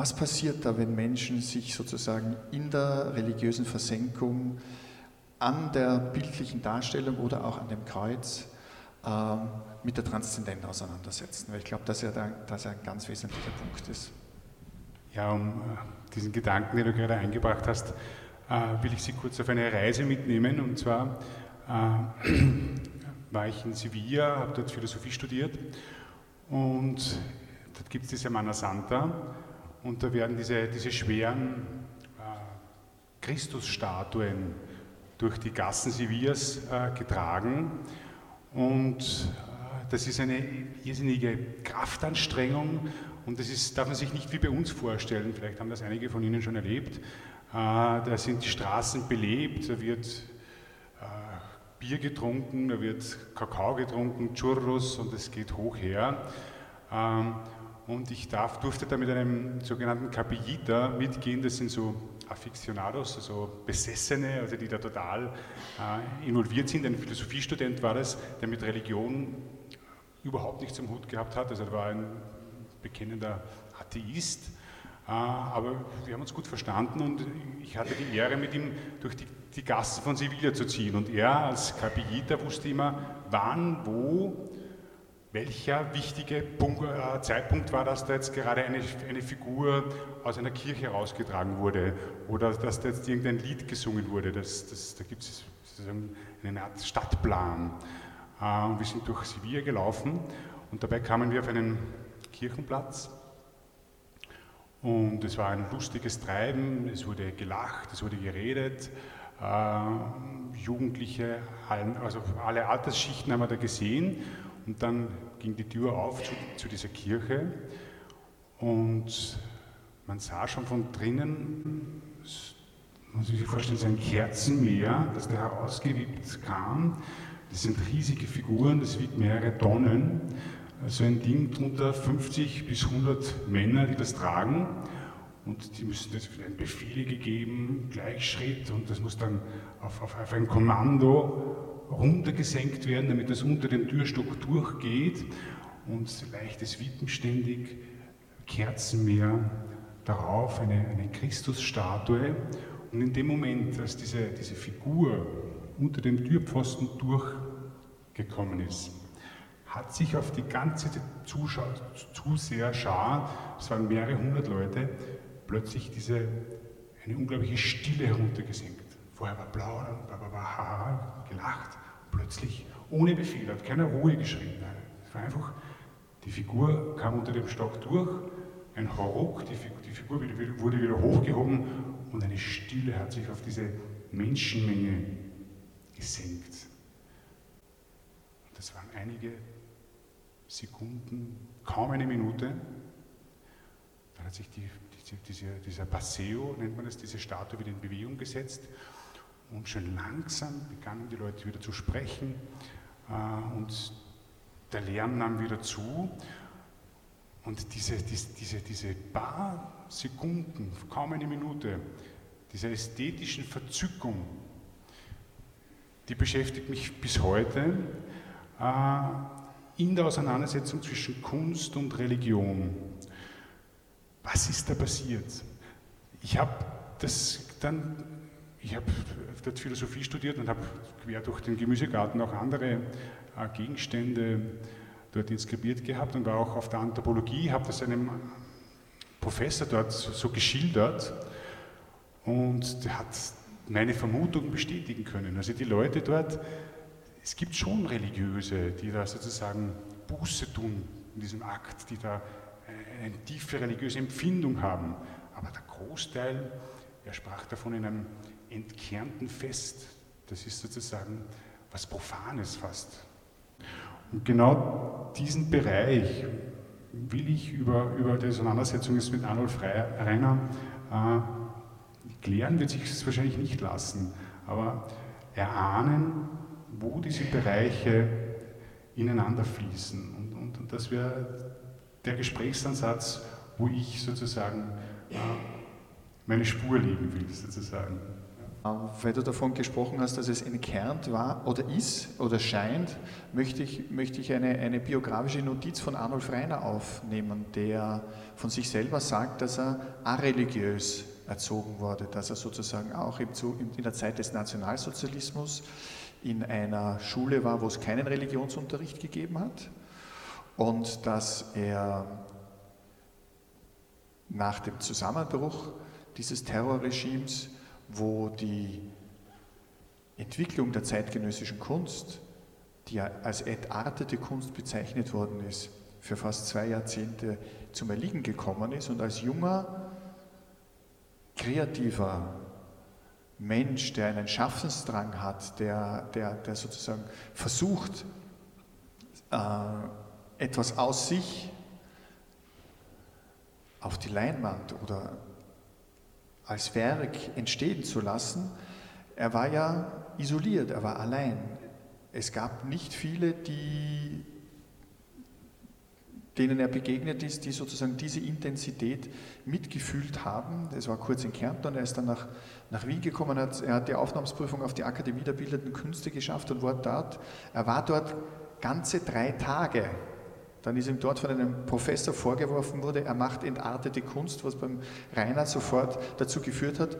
Was passiert da, wenn Menschen sich sozusagen in der religiösen Versenkung an der bildlichen Darstellung oder auch an dem Kreuz ähm, mit der Transzendenz auseinandersetzen? Weil ich glaube, dass er da, dass er ein ganz wesentlicher Punkt ist. Ja, um äh, diesen Gedanken, den du gerade eingebracht hast, äh, will ich Sie kurz auf eine Reise mitnehmen. Und zwar äh, war ich in Sevilla, habe dort Philosophie studiert und dort gibt es diese Mana Santa und da werden diese, diese schweren äh, Christusstatuen durch die Gassen Sevillas äh, getragen und äh, das ist eine irrsinnige Kraftanstrengung und das ist, darf man sich nicht wie bei uns vorstellen, vielleicht haben das einige von Ihnen schon erlebt. Da sind die Straßen belebt, da wird Bier getrunken, da wird Kakao getrunken, Churros und es geht hoch her. Und ich darf, durfte da mit einem sogenannten Capillita mitgehen, das sind so Aficionados, also Besessene, also die da total äh, involviert sind. Ein Philosophiestudent war das, der mit Religion überhaupt nichts am Hut gehabt hat, also er war ein bekennender Atheist. Äh, aber wir haben uns gut verstanden und ich hatte die Ehre, mit ihm durch die die Gassen von Sevilla zu ziehen. Und er als Capillita wusste immer, wann, wo, welcher wichtige Punkt, äh, Zeitpunkt war, dass da jetzt gerade eine, eine Figur aus einer Kirche rausgetragen wurde oder dass da jetzt irgendein Lied gesungen wurde. Das, das, da gibt es eine Art Stadtplan. Äh, wir sind durch Sevilla gelaufen und dabei kamen wir auf einen Kirchenplatz. Und es war ein lustiges Treiben, es wurde gelacht, es wurde geredet. Äh, Jugendliche, also alle Altersschichten haben wir da gesehen. Und dann ging die Tür auf zu, zu dieser Kirche und man sah schon von drinnen, muss sich vorstellen, so ein Kerzenmeer, das da herausgewippt kam. Das sind riesige Figuren, das wiegt mehrere Tonnen. So ein Ding drunter 50 bis 100 Männer, die das tragen und die müssen das werden Befehle gegeben, Gleichschritt und das muss dann auf, auf, auf ein Kommando runtergesenkt werden, damit das unter dem Türstock durchgeht und leichtes Wippen ständig, Kerzenmeer, darauf eine, eine Christusstatue und in dem Moment, als diese, diese Figur unter dem Türpfosten durchgekommen ist, hat sich auf die ganze Zuseherschar, es waren mehrere hundert Leute, plötzlich diese, eine unglaubliche Stille heruntergesenkt. Vorher war blau, dann war, war, ha, gelacht, plötzlich ohne Befehl, hat keiner Ruhe geschrien. Es war einfach, die Figur kam unter dem Stock durch, ein Hauruck, die, die Figur wurde wieder hochgehoben und eine Stille hat sich auf diese Menschenmenge gesenkt. Das waren einige Sekunden, kaum eine Minute. Dann hat sich die diese, dieser Passeo, nennt man es, diese Statue wieder in Bewegung gesetzt. Und schon langsam begannen die Leute wieder zu sprechen äh, und der Lärm nahm wieder zu. Und diese, diese, diese, diese paar Sekunden, kaum eine Minute, dieser ästhetischen Verzückung, die beschäftigt mich bis heute äh, in der Auseinandersetzung zwischen Kunst und Religion was ist da passiert? Ich habe das dann, ich habe dort Philosophie studiert und habe quer durch den Gemüsegarten auch andere äh, Gegenstände dort inskribiert gehabt und war auch auf der Anthropologie, habe das einem Professor dort so geschildert und der hat meine Vermutung bestätigen können. Also die Leute dort, es gibt schon Religiöse, die da sozusagen Buße tun in diesem Akt, die da eine tiefe religiöse Empfindung haben. Aber der Großteil, er sprach davon in einem entkernten Fest. Das ist sozusagen was Profanes fast. Und genau diesen Bereich will ich über, über die Auseinandersetzung jetzt mit Arnold Reiner äh, klären, wird sich es wahrscheinlich nicht lassen, aber erahnen, wo diese Bereiche ineinander fließen. Und, und, und das wäre der Gesprächsansatz, wo ich sozusagen äh, meine Spur legen will, sozusagen. Weil du davon gesprochen hast, dass es entkernt war oder ist oder scheint, möchte ich, möchte ich eine, eine biografische Notiz von Arnold Reiner aufnehmen, der von sich selber sagt, dass er areligiös erzogen wurde, dass er sozusagen auch in der Zeit des Nationalsozialismus in einer Schule war, wo es keinen Religionsunterricht gegeben hat und dass er nach dem Zusammenbruch dieses Terrorregimes wo die Entwicklung der zeitgenössischen Kunst, die ja als entartete Kunst bezeichnet worden ist, für fast zwei Jahrzehnte zum Erliegen gekommen ist und als junger, kreativer Mensch, der einen Schaffensdrang hat, der, der, der sozusagen versucht, äh, etwas aus sich auf die Leinwand oder als Werk entstehen zu lassen, er war ja isoliert, er war allein. Es gab nicht viele, die, denen er begegnet ist, die sozusagen diese Intensität mitgefühlt haben. Das war kurz in Kärnten, er ist dann nach, nach Wien gekommen, hat, er hat die Aufnahmsprüfung auf die Akademie der Bildenden Künste geschafft und war dort, er war dort ganze drei Tage dann ist ihm dort von einem Professor vorgeworfen wurde, er macht entartete Kunst, was beim Rainer sofort dazu geführt hat,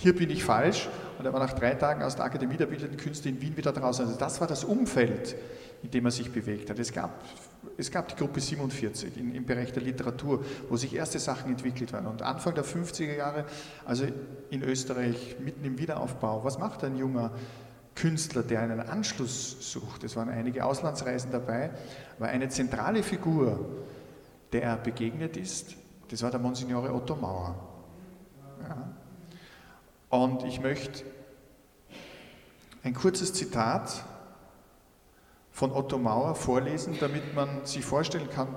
hier bin ich falsch. Und er war nach drei Tagen aus der Akademie der Bildenden Künste in Wien wieder draußen. Also das war das Umfeld, in dem er sich bewegt hat. Es gab, es gab die Gruppe 47 in, im Bereich der Literatur, wo sich erste Sachen entwickelt waren. Und Anfang der 50er Jahre, also in Österreich, mitten im Wiederaufbau, was macht ein junger Künstler, der einen Anschluss sucht, es waren einige Auslandsreisen dabei, war eine zentrale Figur, der er begegnet ist, das war der Monsignore Otto Mauer. Ja. Und ich möchte ein kurzes Zitat von Otto Mauer vorlesen, damit man sich vorstellen kann,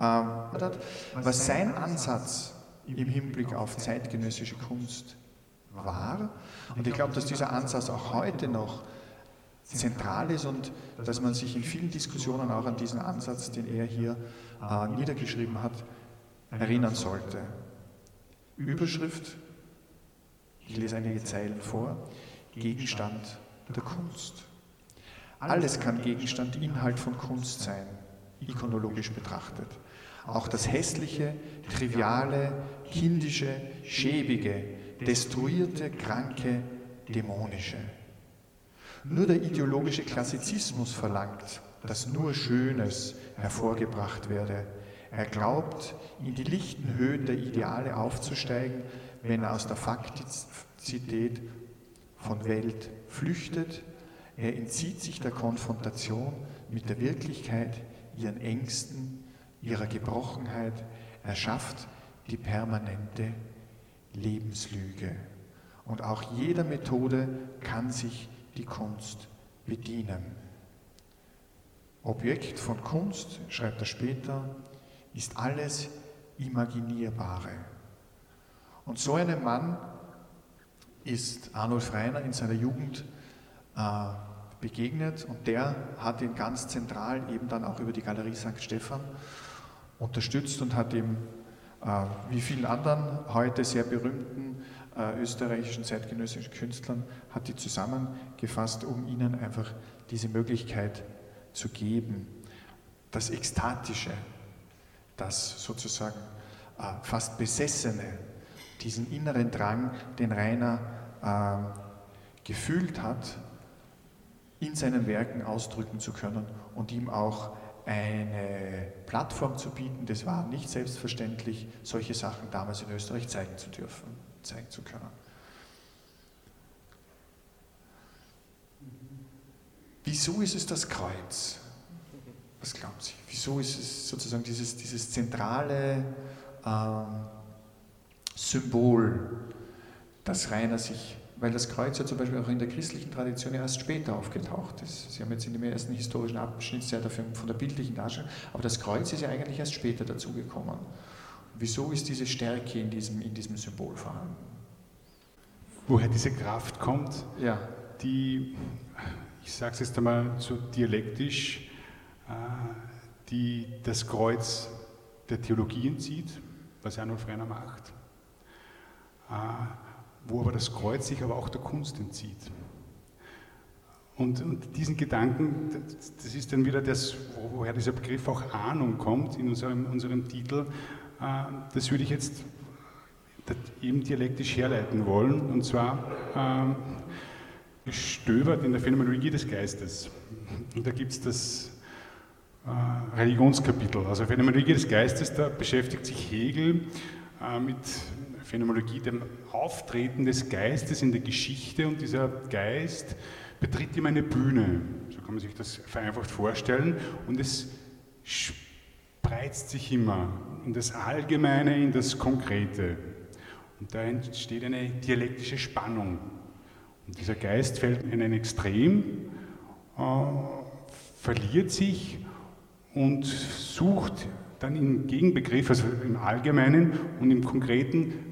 ähm, was sein Ansatz im Hinblick auf zeitgenössische Kunst war. Und ich glaube, dass dieser Ansatz auch heute noch zentral ist und dass man sich in vielen Diskussionen auch an diesen Ansatz, den er hier äh, niedergeschrieben hat, erinnern sollte. Überschrift, ich lese einige Zeilen vor, Gegenstand der Kunst. Alles kann Gegenstand, Inhalt von Kunst sein, ikonologisch betrachtet. Auch das hässliche, triviale, kindische, schäbige, destruierte, kranke, dämonische. Nur der ideologische Klassizismus verlangt, dass nur Schönes hervorgebracht werde. Er glaubt, in die lichten Höhen der Ideale aufzusteigen, wenn er aus der Faktizität von Welt flüchtet. Er entzieht sich der Konfrontation mit der Wirklichkeit, ihren Ängsten, ihrer Gebrochenheit. Er schafft die permanente Lebenslüge. Und auch jeder Methode kann sich die Kunst bedienen. Objekt von Kunst, schreibt er später, ist alles Imaginierbare. Und so einem Mann ist Arnulf Reiner in seiner Jugend äh, begegnet und der hat ihn ganz zentral eben dann auch über die Galerie St. Stephan unterstützt und hat ihm wie vielen anderen heute sehr berühmten äh, österreichischen zeitgenössischen Künstlern hat die zusammengefasst, um ihnen einfach diese Möglichkeit zu geben. Das Ekstatische, das sozusagen äh, fast Besessene, diesen inneren Drang, den Rainer gefühlt hat, in seinen Werken ausdrücken zu können und ihm auch eine Plattform zu bieten, das war nicht selbstverständlich, solche Sachen damals in Österreich zeigen zu dürfen, zeigen zu können. Wieso ist es das Kreuz? Was glauben Sie? Wieso ist es sozusagen dieses, dieses zentrale ähm, Symbol, das Rainer sich weil das Kreuz ja zum Beispiel auch in der christlichen Tradition erst später aufgetaucht ist. Sie haben jetzt in dem ersten historischen Abschnitt sehr dafür von der bildlichen Darstellung, aber das Kreuz ist ja eigentlich erst später dazugekommen. Wieso ist diese Stärke in diesem, in diesem Symbol vorhanden? Woher diese Kraft kommt, ja. die, ich sage es jetzt einmal so dialektisch, äh, die das Kreuz der Theologie entzieht, was Arnold Frenner macht, äh, wo aber das Kreuz sich aber auch der Kunst entzieht. Und, und, diesen Gedanken, das ist dann wieder das, woher dieser Begriff auch Ahnung kommt in unserem, unserem Titel, äh, das würde ich jetzt eben dialektisch herleiten wollen, und zwar ähm, gestöbert in der Phänomenologie des Geistes. Und da gibt es das äh, Religionskapitel. Also Phänomenologie des Geistes, da beschäftigt sich Hegel äh, mit Phänomenologie, dem Auftreten des Geistes in der Geschichte und dieser Geist betritt ihm eine Bühne, so kann man sich das vereinfacht vorstellen, und es spreizt sich immer in das Allgemeine, in das Konkrete. Und da entsteht eine dialektische Spannung. Und dieser Geist fällt in ein Extrem, äh, verliert sich und sucht dann im Gegenbegriff, also im Allgemeinen und im Konkreten,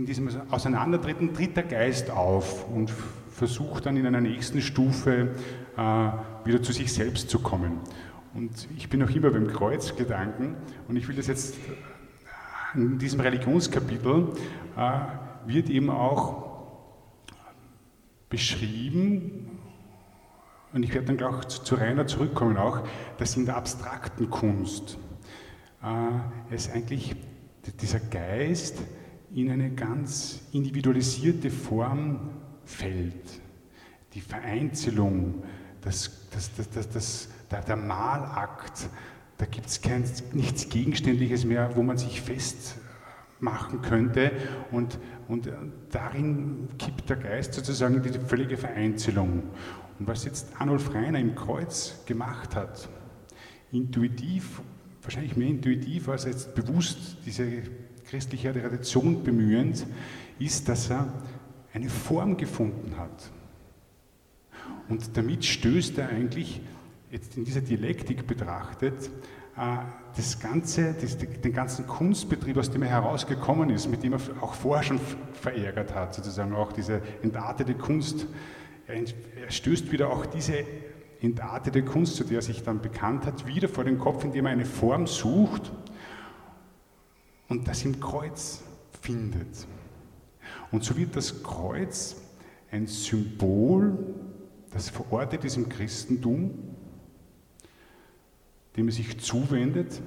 in diesem Auseinandertreten tritt der Geist auf und versucht dann in einer nächsten Stufe äh, wieder zu sich selbst zu kommen. Und ich bin noch immer beim Kreuzgedanken und ich will das jetzt in diesem Religionskapitel äh, wird eben auch beschrieben, und ich werde dann gleich zu, zu Rainer zurückkommen auch, dass in der abstrakten Kunst äh, es eigentlich dieser Geist in eine ganz individualisierte Form fällt. Die Vereinzelung, das, das, das, das, der, der Malakt, da gibt es nichts Gegenständliches mehr, wo man sich festmachen könnte. Und, und darin kippt der Geist sozusagen die völlige Vereinzelung. Und was jetzt Arnulf Reiner im Kreuz gemacht hat, intuitiv, wahrscheinlich mehr intuitiv als jetzt bewusst diese christliche Tradition bemühend, ist, dass er eine Form gefunden hat. Und damit stößt er eigentlich jetzt in dieser Dialektik betrachtet, äh, das ganze, das, den ganzen Kunstbetrieb, aus dem er herausgekommen ist, mit dem er auch vorher schon verärgert hat, sozusagen auch diese entartete Kunst, er, stößt wieder auch diese entartete Kunst, zu der er sich dann bekannt hat, wieder vor den Kopf, indem er eine Form sucht und das im Kreuz findet. Und so wird das Kreuz ein Symbol, das verortet ist im Christentum, dem er sich zuwendet,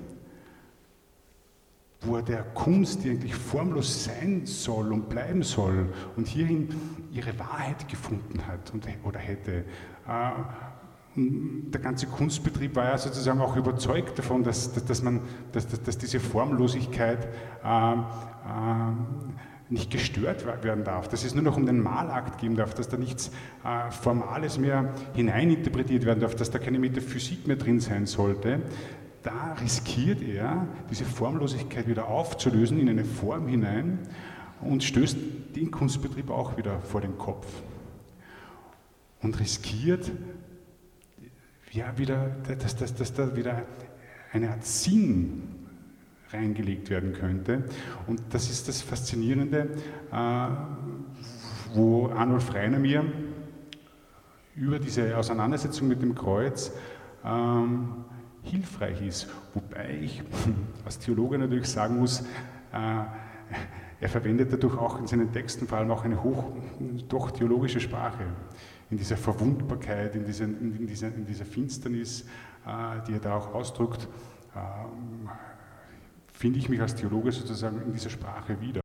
wo er der Kunst, die eigentlich formlos sein soll und bleiben soll und hierin ihre Wahrheit gefunden hat und, oder hätte. Der ganze Kunstbetrieb war ja sozusagen auch überzeugt davon, dass, dass, dass man, dass, dass, diese Formlosigkeit äh, äh, nicht gestört werden darf, dass es nur noch um den Malakt gehen darf, dass da nichts äh, Formales mehr hineininterpretiert werden darf, dass da keine Metaphysik mehr drin sein sollte, da riskiert er, diese Formlosigkeit wieder aufzulösen in eine Form hinein und stößt den Kunstbetrieb auch wieder vor den Kopf. Und riskiert, ja, wieder, dass, dass, dass da wieder eine Art Sinn reingelegt werden könnte. Und das ist das Faszinierende, äh, wo Arnulf Reiner mir über diese Auseinandersetzung mit dem Kreuz ähm, hilfreich ist. Wobei ich als Theologe natürlich sagen muss, äh, er verwendet dadurch auch in seinen Texten vor allem auch eine hoch, doch theologische Sprache. In dieser Verwundbarkeit, in dieser, in dieser, in dieser Finsternis, äh, die er da auch ausdrückt, ähm, finde ich mich als Theologe sozusagen in dieser Sprache wieder.